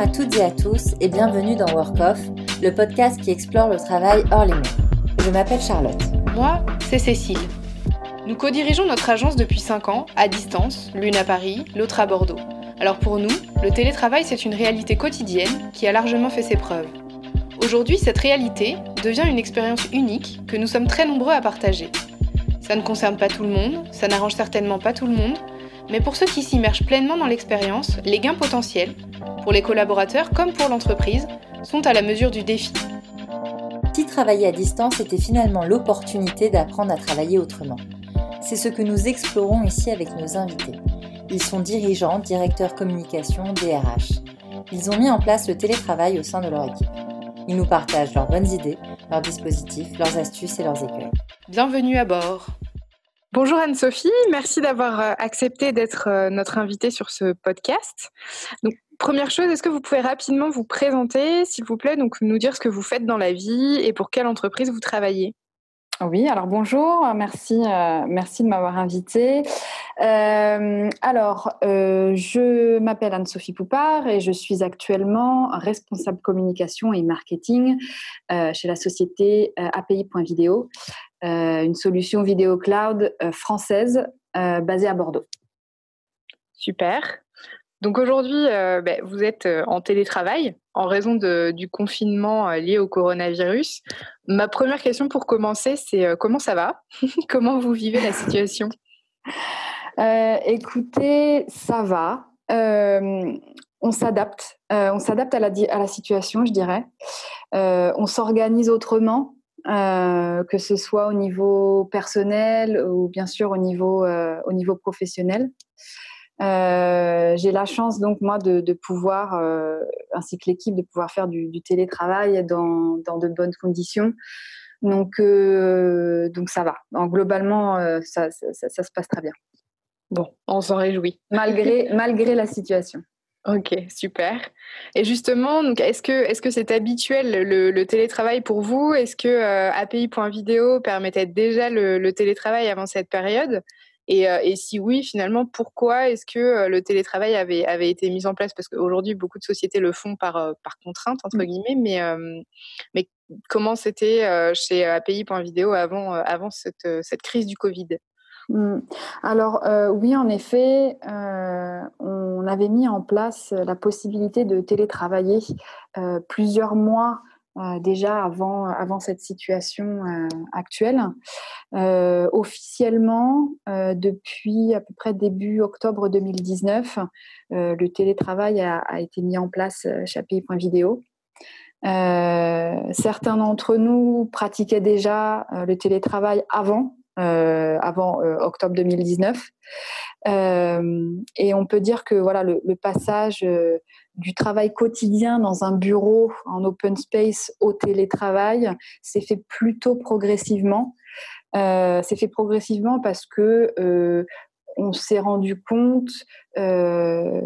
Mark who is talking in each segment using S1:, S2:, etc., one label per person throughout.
S1: à toutes et à tous et bienvenue dans Work Off, le podcast qui explore le travail hors les murs. Je m'appelle Charlotte.
S2: Moi, c'est Cécile. Nous co-dirigeons notre agence depuis 5 ans, à distance, l'une à Paris, l'autre à Bordeaux. Alors pour nous, le télétravail, c'est une réalité quotidienne qui a largement fait ses preuves. Aujourd'hui, cette réalité devient une expérience unique que nous sommes très nombreux à partager. Ça ne concerne pas tout le monde, ça n'arrange certainement pas tout le monde, mais pour ceux qui s'immergent pleinement dans l'expérience, les gains potentiels, pour les collaborateurs comme pour l'entreprise, sont à la mesure du défi.
S1: Si travailler à distance était finalement l'opportunité d'apprendre à travailler autrement C'est ce que nous explorons ici avec nos invités. Ils sont dirigeants, directeurs communication, DRH. Ils ont mis en place le télétravail au sein de leur équipe. Ils nous partagent leurs bonnes idées, leurs dispositifs, leurs astuces et leurs écueils.
S2: Bienvenue à bord. Bonjour Anne-Sophie, merci d'avoir euh, accepté d'être euh, notre invitée sur ce podcast. Première chose, est-ce que vous pouvez rapidement vous présenter, s'il vous plaît, donc nous dire ce que vous faites dans la vie et pour quelle entreprise vous travaillez?
S3: Oui, alors bonjour, merci, euh, merci de m'avoir invitée. Euh, alors, euh, je m'appelle Anne-Sophie Poupard et je suis actuellement responsable communication et marketing chez la société API.video, une solution vidéo cloud française basée à Bordeaux.
S2: Super. Donc aujourd'hui, ben, vous êtes en télétravail en raison du confinement lié au coronavirus. Ma première question pour commencer, c'est comment ça va? Comment vous vivez la situation?
S3: Écoutez, ça va. on s'adapte. on s'adapte à la, situation, je dirais. on s'organise autrement. que ce soit au niveau personnel ou bien sûr au niveau professionnel. Euh, j'ai la chance donc moi de, de pouvoir, euh, ainsi que l'équipe, de pouvoir faire du, du télétravail dans, dans, de bonnes conditions. Donc, euh, donc ça va. Donc, globalement, ça, ça, ça, se passe très bien.
S2: Bon, on s'en réjouit.
S3: Malgré, malgré la situation.
S2: Ok, super. Et justement, est-ce que est-ce que c'est habituel le, le, télétravail pour vous? Est-ce que API.video permettait déjà le, le, télétravail avant cette période? Euh, et, si oui, finalement, pourquoi est-ce que euh, le télétravail avait, avait été mis en place? Parce qu'aujourd'hui, beaucoup de sociétés le font par, euh, par contrainte, entre mmh. guillemets, mais, mais comment c'était chez API.video avant, avant cette, cette crise du Covid?
S3: Mmh. alors oui, en effet, on avait mis en place la possibilité de télétravailler plusieurs mois déjà avant, avant cette situation euh, actuelle. Euh, officiellement, depuis à peu près début octobre 2019, le télétravail a, été mis en place chez API.video. certains d'entre nous pratiquaient déjà le télétravail avant, avant octobre 2019. et on peut dire que voilà le passage du travail quotidien dans un bureau en open space au télétravail s'est fait plutôt progressivement. Euh, c'est fait progressivement parce que euh, on s'est rendu compte euh,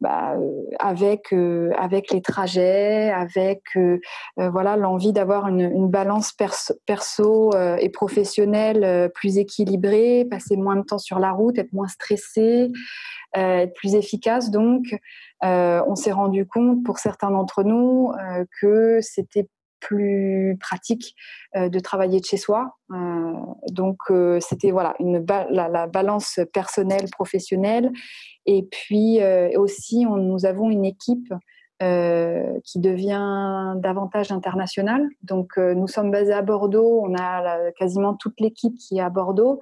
S3: bah, avec euh, avec les trajets, avec voilà l'envie d'avoir une, une, balance perso, perso et professionnelle plus équilibrée, passer moins de temps sur la route, être moins stressé, être plus efficace. Donc, on s'est rendu compte pour certains d'entre nous que c'était plus pratique de travailler de chez soi. donc c'était voilà une la, la, balance personnelle professionnelle et puis euh, aussi, on, nous avons une équipe euh, qui devient davantage internationale. Donc, euh, nous sommes basés à Bordeaux. On a quasiment toute l'équipe qui est à Bordeaux,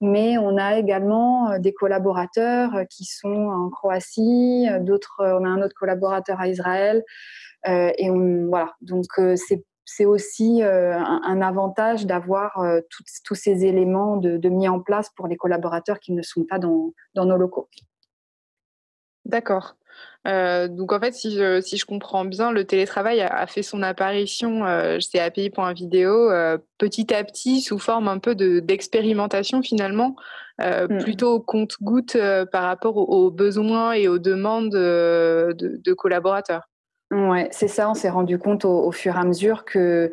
S3: mais on a également des collaborateurs qui sont en Croatie. D'autres, on a un autre collaborateur à Israël. et voilà. Donc, c'est aussi un, avantage d'avoir tous ces éléments de, mis en place pour les collaborateurs qui ne sont pas dans nos locaux.
S2: D'accord. Euh, donc en fait, si je, si je, comprends bien, le télétravail a, a fait son apparition euh, chez API.video euh, petit à petit sous forme un peu d'expérimentation finalement, euh, mmh. plutôt au compte-goutte euh, par rapport aux, aux, besoins et aux demandes de, de, collaborateurs.
S3: Ouais, c'est ça. On s'est rendu compte au, au, fur et à mesure que,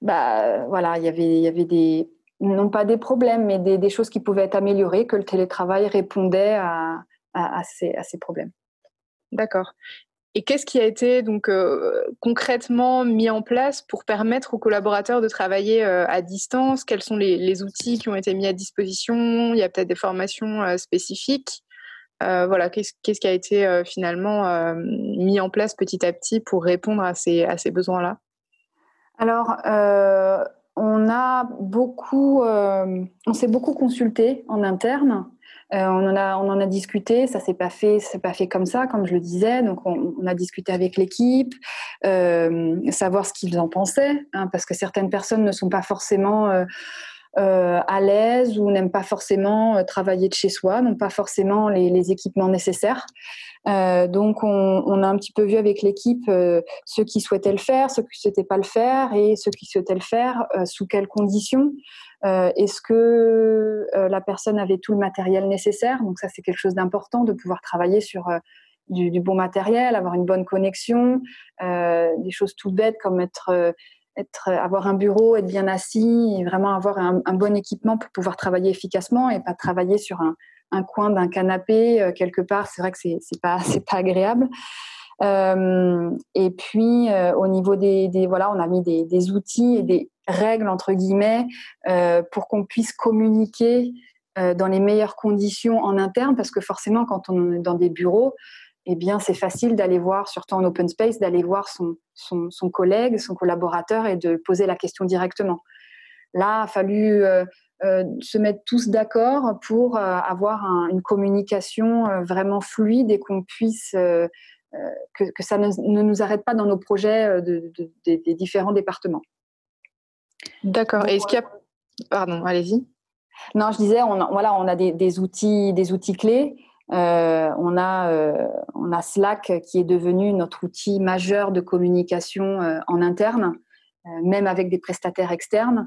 S3: bah, voilà, y il y avait des, non pas des problèmes, mais des, des choses qui pouvaient être améliorées, que le télétravail répondait à à, ces, à, ces, problèmes.
S2: D'accord. Et qu'est-ce qui a été donc concrètement mis en place pour permettre aux collaborateurs de travailler à distance? Quels sont les, outils qui ont été mis à disposition? Il y a peut-être des formations spécifiques. voilà, qu'est-ce qui a été finalement mis en place petit à petit pour répondre à ces, à ces besoins-là?
S3: Alors, on a beaucoup, on s'est beaucoup consulté en interne euh, on, en a, on en a discuté, ça s'est pas fait, c'est pas fait comme ça, comme je le disais. Donc, on, a discuté avec l'équipe, euh, savoir ce qu'ils en pensaient, hein, parce que certaines personnes ne sont pas forcément euh, à l'aise ou n'aiment pas forcément travailler de chez soi, n'ont pas forcément les, équipements nécessaires. Donc, on, a un petit peu vu avec l'équipe ceux qui souhaitaient le faire, ceux qui ne souhaitaient pas le faire et ceux qui souhaitaient le faire, sous quelles conditions. Euh, est-ce que euh, la personne avait tout le matériel nécessaire? Donc ça, c'est quelque chose d'important de pouvoir travailler sur euh, du, bon matériel, avoir une bonne connexion, des choses toutes bêtes comme être, être, avoir un bureau, être bien assis, vraiment avoir un, bon équipement pour pouvoir travailler efficacement et pas travailler sur un, coin d'un canapé quelque part. C'est vrai que c'est pas c'est pas agréable. et puis au niveau des, voilà, on a mis des, des outils et des règles entre guillemets euh, pour qu'on puisse communiquer euh, dans les meilleures conditions en interne parce que forcément quand on est dans des bureaux eh bien c'est facile d'aller voir surtout en open space d'aller voir son, son, collègue son collaborateur et de poser la question directement là a fallu euh, se mettre tous d'accord pour avoir une communication vraiment fluide et qu'on puisse que, que, ça ne, nous arrête pas dans nos projets des différents départements.
S2: D'accord. Et est-ce qu'il y a... Pardon, allez-y.
S3: Non, je disais, on a, voilà, on a des, outils, des outils clés. Euh, on, a, euh, on a Slack qui est devenu notre outil majeur de communication euh, en interne, même avec des prestataires externes,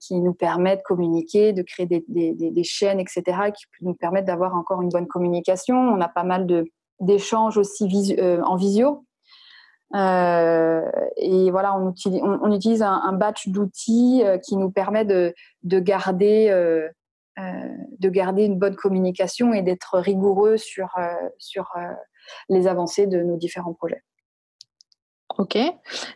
S3: qui nous permettent de communiquer, de créer des, chaînes, etc., qui nous permettent d'avoir encore une bonne communication. On a pas mal d'échanges aussi en visio. Euh, et voilà, on utilise, un, batch d'outils euh, qui nous permet de, de garder, euh, de garder une bonne communication et d'être rigoureux sur les avancées de nos différents projets.
S2: Ok,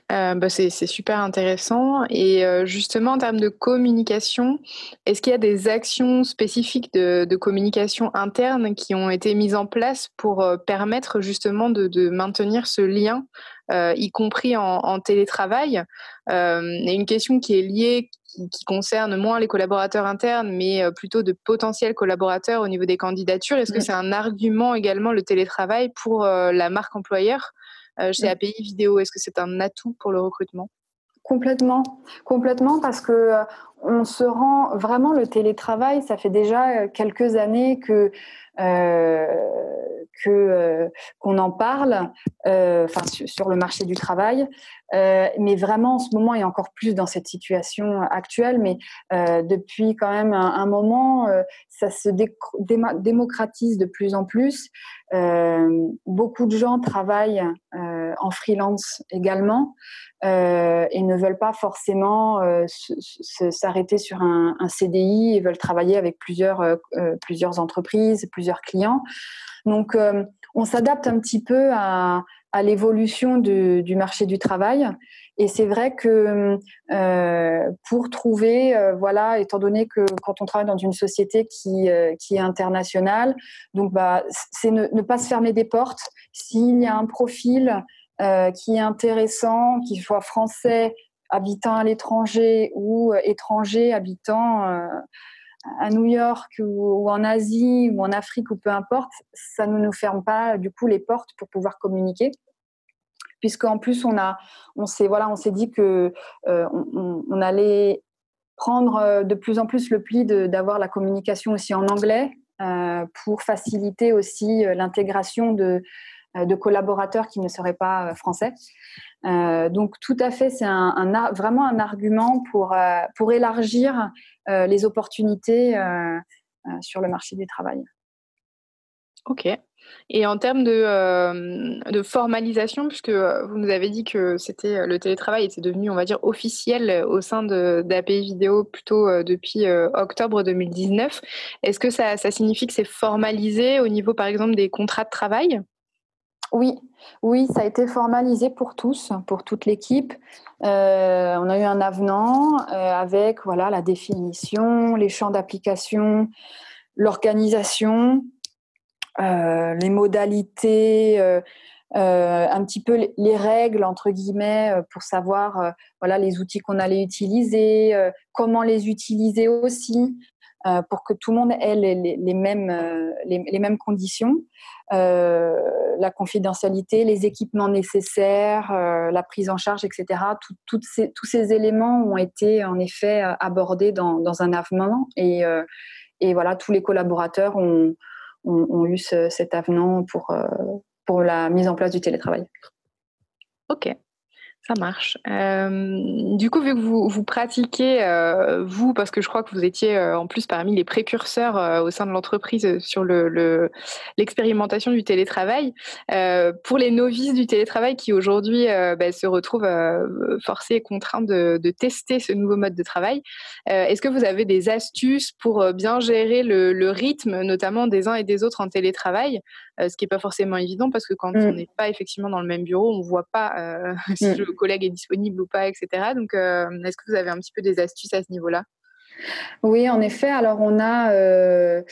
S2: bah c'est super intéressant. Et justement, en termes de communication, est-ce qu'il y a des actions spécifiques de, de, communication interne qui ont été mises en place pour permettre justement de, de maintenir ce lien euh, y compris en, télétravail? Euh, et une question qui est liée, qui, concerne moins les collaborateurs internes, mais euh, plutôt de potentiels collaborateurs au niveau des candidatures. Est-ce que c'est un argument également le télétravail pour la marque employeur? Chez API Vidéo Est-ce que c'est un atout pour le recrutement?
S3: Complètement, complètement, parce que on se rend vraiment le télétravail. Ça fait déjà quelques années que que euh, qu'on en parle, euh, sur, le marché du travail. Euh, mais vraiment, en ce moment, et encore plus dans cette situation actuelle, mais depuis quand même un, moment, ça se démocratise de plus en plus. beaucoup de gens travaillent en freelance également et ne veulent pas forcément s'arrêter sur un, CDI et veulent travailler avec plusieurs, plusieurs entreprises, plusieurs clients. Donc, euh, on s'adapte un petit peu à, l'évolution du marché du travail. Et c'est vrai que euh, pour trouver, euh, voilà, étant donné que quand on travaille dans une société qui, est internationale, donc bah, c'est ne, pas se fermer des portes. S'il y a un profil qui est intéressant, qu'il soit français, habitant à l'étranger ou étranger habitant à New York ou, en Asie ou en Afrique ou peu importe, ça ne nous ferme pas du coup les portes pour pouvoir communiquer. Puisqu'en plus, on, on s'est voilà, dit que euh, on, allait prendre euh, de plus en plus le pli d'avoir la communication aussi en anglais euh, pour faciliter aussi l'intégration de, de collaborateurs qui ne seraient pas français. Euh, donc tout à fait, c'est vraiment un argument pour, euh, pour élargir euh, les opportunités sur le marché du travail.
S2: Ok. Et en termes de, formalisation, puisque vous nous avez dit que c'était le télétravail était devenu, on va dire, officiel au sein d'API Vidéo plutôt depuis octobre 2019, est-ce que ça signifie que c'est formalisé au niveau, par exemple, des contrats de travail?
S3: Oui, oui, ça a été formalisé pour tous, pour toute l'équipe. Euh, on a eu un avenant euh, avec voilà la définition, les champs d'application, l'organisation, euh, les modalités, un petit peu les règles entre guillemets pour savoir voilà les outils qu'on allait utiliser, comment les utiliser aussi, euh, pour que tout le monde ait les, mêmes, euh, les, mêmes conditions. Euh, la confidentialité, les équipements nécessaires, la prise en charge, etc. ces, tous ces éléments ont été en effet abordés dans, un avenant et, voilà, tous les collaborateurs ont eu cet avenant pour, pour la mise en place du télétravail.
S2: Ok, ça marche. Euh, du coup, vu que vous, vous pratiquez, euh, vous, parce que je crois que vous étiez euh, en plus parmi les précurseurs au sein de l'entreprise sur l'expérimentation le, du télétravail, pour les novices du télétravail qui aujourd'hui bah, se retrouvent forcés et contraints de, tester ce nouveau mode de travail, est-ce que vous avez des astuces pour bien gérer le, rythme, notamment des uns et des autres en télétravail, ce qui n'est pas forcément évident parce que quand mm. on n'est pas effectivement dans le même bureau, on ne voit pas si mm collègue est disponible ou pas, etc. Donc, euh, est-ce que vous avez un petit peu des astuces à ce niveau-là?
S3: Oui, en effet. Alors, on a, euh,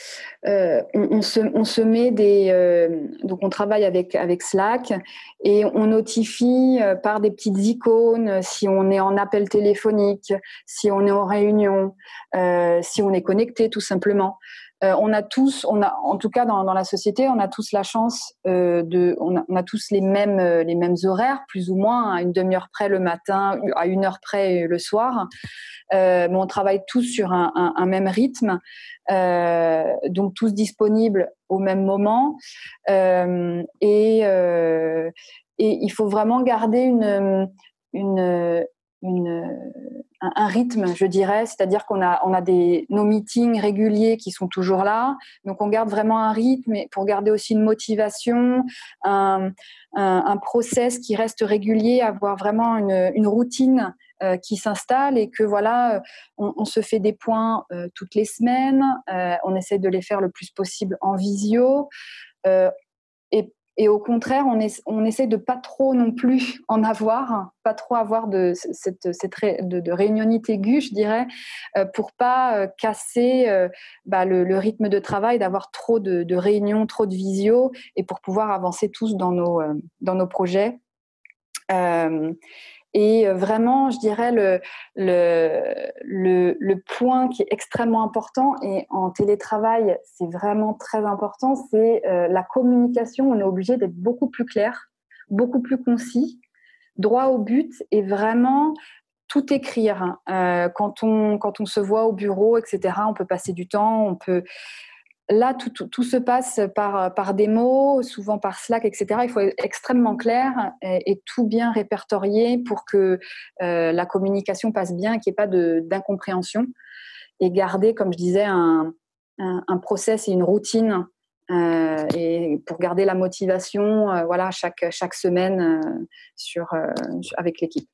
S3: euh, on, se, on, se, met des, donc on travaille avec avec Slack et on notifie par des petites icônes si on est en appel téléphonique, si on est en réunion, si on est connecté, tout simplement. Euh, on a tous, on a, en tout cas dans, la société, on a tous la chance euh, de, on a, tous les mêmes, euh, les mêmes horaires, plus ou moins, à une demi-heure près le matin, à une heure près le soir. mais on travaille tous sur un, même rythme, donc tous disponibles au même moment. et, et il faut vraiment garder une, une, un, rythme, je dirais, c'est-à-dire qu'on a, on a des, nos meetings réguliers qui sont toujours là, donc on garde vraiment un rythme pour garder aussi une motivation, un, un, process qui reste régulier, avoir vraiment une, routine euh, qui s'installe et que voilà, on, se fait des points euh, toutes les semaines, euh, on essaie de les faire le plus possible en visio. Et au contraire, on, essaie de pas trop non plus en avoir, pas trop avoir de cette, de, aiguë, je dirais, euh, pour pas euh, casser euh, bah, le, rythme de travail, d'avoir trop de, de, réunions, trop de visio, et pour pouvoir avancer tous dans nos, dans nos projets. Et euh, vraiment, je dirais, le, le, le, point qui est extrêmement important, et en télétravail, c'est vraiment très important, c'est euh, la communication. On est obligé d'être beaucoup plus clair, beaucoup plus concis, droit au but, et vraiment tout écrire. Euh, quand, on, quand on se voit au bureau, etc., on peut passer du temps, on peut Là, tout, se passe par, des mots, souvent par Slack, etc. Il faut être extrêmement clair et, tout bien répertorié pour que euh, la communication passe bien, qu'il n'y ait pas d'incompréhension. Et garder, comme je disais, un, process et une routine euh, et pour garder la motivation euh, voilà, chaque, semaine avec l'équipe.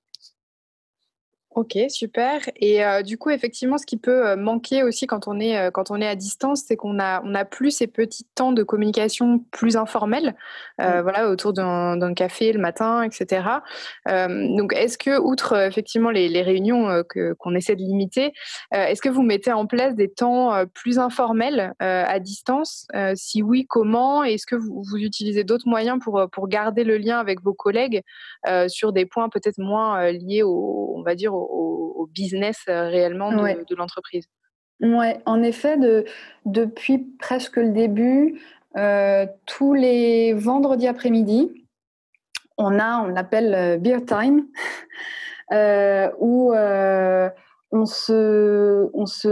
S2: Ok, super. Et euh, du coup, effectivement, ce qui peut euh, manquer aussi quand on est, euh, quand on est à distance, c'est qu'on a, on a plus ces petits temps de communication plus informels, voilà, autour d'un café le matin, etc. donc, est-ce que, outre effectivement les, les réunions que, qu'on essaie de limiter, est-ce que vous mettez en place des temps plus informels à distance? Si oui, comment? Est-ce que vous, vous utilisez d'autres moyens pour, pour garder le lien avec vos collègues sur des points peut-être moins liés au, on va dire, au, business euh, réellement de, l'entreprise.
S3: Oui, en effet, de, depuis presque le début, euh, tous les vendredis après-midi, on a, on l'appelle euh, beer time, où on se, on se,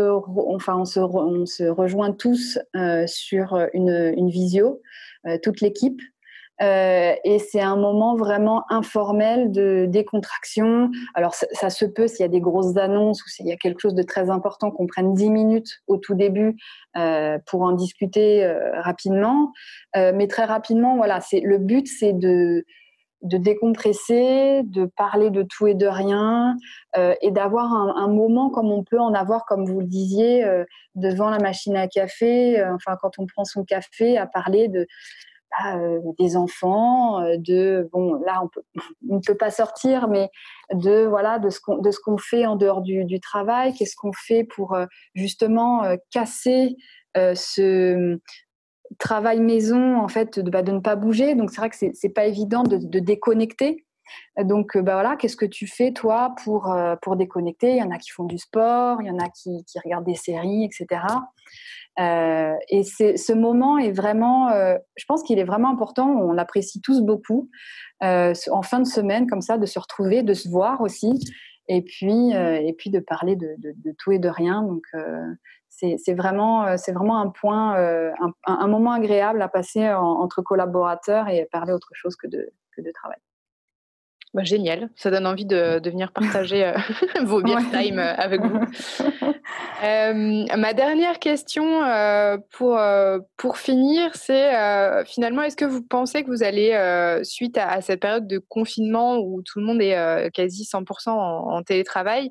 S3: enfin, on se, on se rejoint tous sur une, une visio, toute l'équipe. Euh, et c'est un moment vraiment informel de décontraction. Alors ça, se peut s'il y a des grosses annonces ou s'il y a quelque chose de très important qu'on prenne 10 minutes au tout début euh, pour en discuter euh, rapidement. mais très rapidement, voilà, le but, c'est de de décompresser, de parler de tout et de rien, et d'avoir un, un, moment comme on peut en avoir, comme vous le disiez, devant la machine à café, enfin quand on prend son café, à parler de, bah, des enfants, de bon là on, ne peut pas sortir, mais de voilà de ce qu'on de ce qu'on fait en dehors du, travail, qu'est-ce qu'on fait pour justement casser ce travail maison en fait de, bah, de ne pas bouger. Donc c'est vrai que c'est c'est pas évident de, de déconnecter. Donc, bah voilà, qu'est-ce que tu fais toi pour, pour déconnecter? Il y en a qui font du sport, il y en a qui, regardent des séries, etc. Euh, et ce moment est vraiment, euh, je pense qu'il est vraiment important. On l'apprécie tous beaucoup euh, en fin de semaine, comme ça, de se retrouver, de se voir aussi, et puis et puis de parler de, tout et de rien. Donc c'est vraiment c'est vraiment un point, un, moment agréable à passer entre collaborateurs et parler autre chose que de que de travail.
S2: Bah, génial, ça donne envie de, de venir partager euh, vos beer time euh, avec vous. Euh, ma dernière question pour, pour finir, c'est finalement, est-ce que vous pensez que vous allez, suite à, cette période de confinement où tout le monde est quasi 100% en, en télétravail,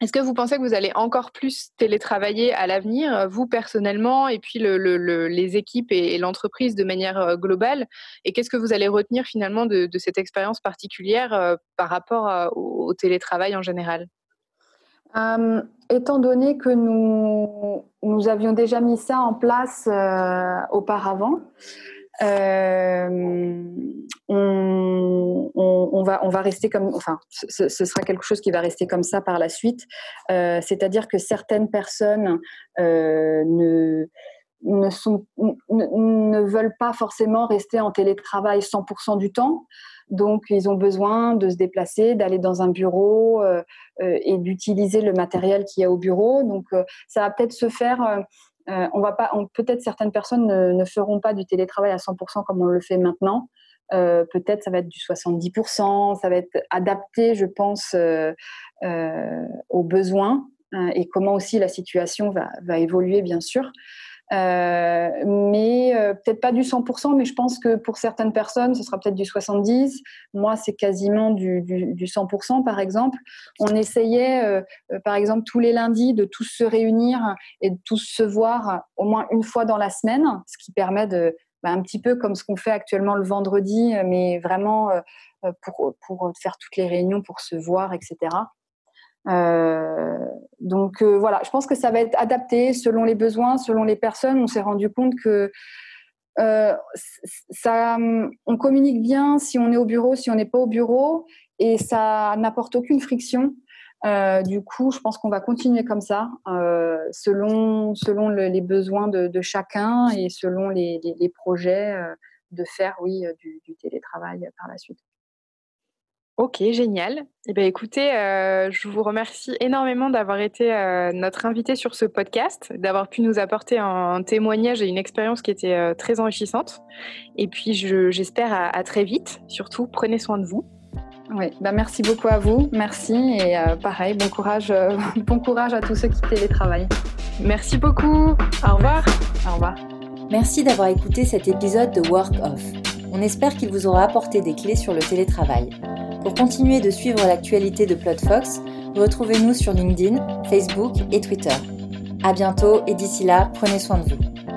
S2: est-ce que vous pensez que vous allez encore plus télétravailler à l'avenir, euh, vous personnellement, et puis le, le, les équipes et, l'entreprise de manière euh, globale? Et qu'est-ce que vous allez retenir finalement de, cette expérience particulière euh, par rapport au, télétravail en général?
S3: Étant donné que nous, nous avions déjà mis ça en place auparavant, on, on, va, rester comme, enfin, ce, ce, sera quelque chose qui va rester comme ça par la suite. Euh, C'est-à-dire que certaines personnes euh, ne, ne, veulent pas forcément rester en télétravail 100% du temps. Donc, ils ont besoin de se déplacer, d'aller dans un bureau euh, euh et d'utiliser le matériel qu'il y a au bureau. Donc, euh, ça va peut-être se faire euh, on va pas, peut-être certaines personnes ne, feront pas du télétravail à 100% comme on le fait maintenant. Euh, peut-être ça va être du 70%, ça va être adapté, je pense, euh, aux besoins et comment aussi la situation va évoluer, bien sûr. Euh, mais euh, peut-être pas du 100%, mais je pense que pour certaines personnes, ce sera peut-être du 70. Moi, c'est quasiment du, du, du, 100%, par exemple. On essayait, euh, par exemple, tous les lundis de tous se réunir et de tous se voir au moins une fois dans la semaine, ce qui permet de, bah, un petit peu comme ce qu'on fait actuellement le vendredi, mais vraiment pour, pour faire toutes les réunions, pour se voir, etc. Euh, donc euh, voilà, je pense que ça va être adapté selon les besoins, selon les personnes. On s'est rendu compte que euh, ça, on communique bien si on est au bureau, si on n'est pas au bureau, et ça n'apporte aucune friction. Du coup, je pense qu'on va continuer comme ça, selon, selon le, les besoins de, chacun et selon les, projets, de faire, oui, du télétravail par la suite.
S2: Ok, génial. Eh bien, écoutez, euh, je vous remercie énormément d'avoir été euh, notre invité sur ce podcast, d'avoir pu nous apporter un, témoignage et une expérience qui était euh, très enrichissante. Et puis, j'espère à, à, très vite. Surtout, prenez soin de vous.
S3: Oui, ben merci beaucoup à vous. Merci. Et euh, pareil, bon courage, euh, bon courage à tous ceux qui télétravaillent.
S2: Merci beaucoup. Au revoir.
S3: Au revoir.
S1: Merci d'avoir écouté cet épisode de Work Off. On espère qu'il vous aura apporté des clés sur le télétravail. Pour continuer de suivre l'actualité de PlotFox, retrouvez-nous sur LinkedIn, Facebook et Twitter. À bientôt et d'ici là, prenez soin de vous.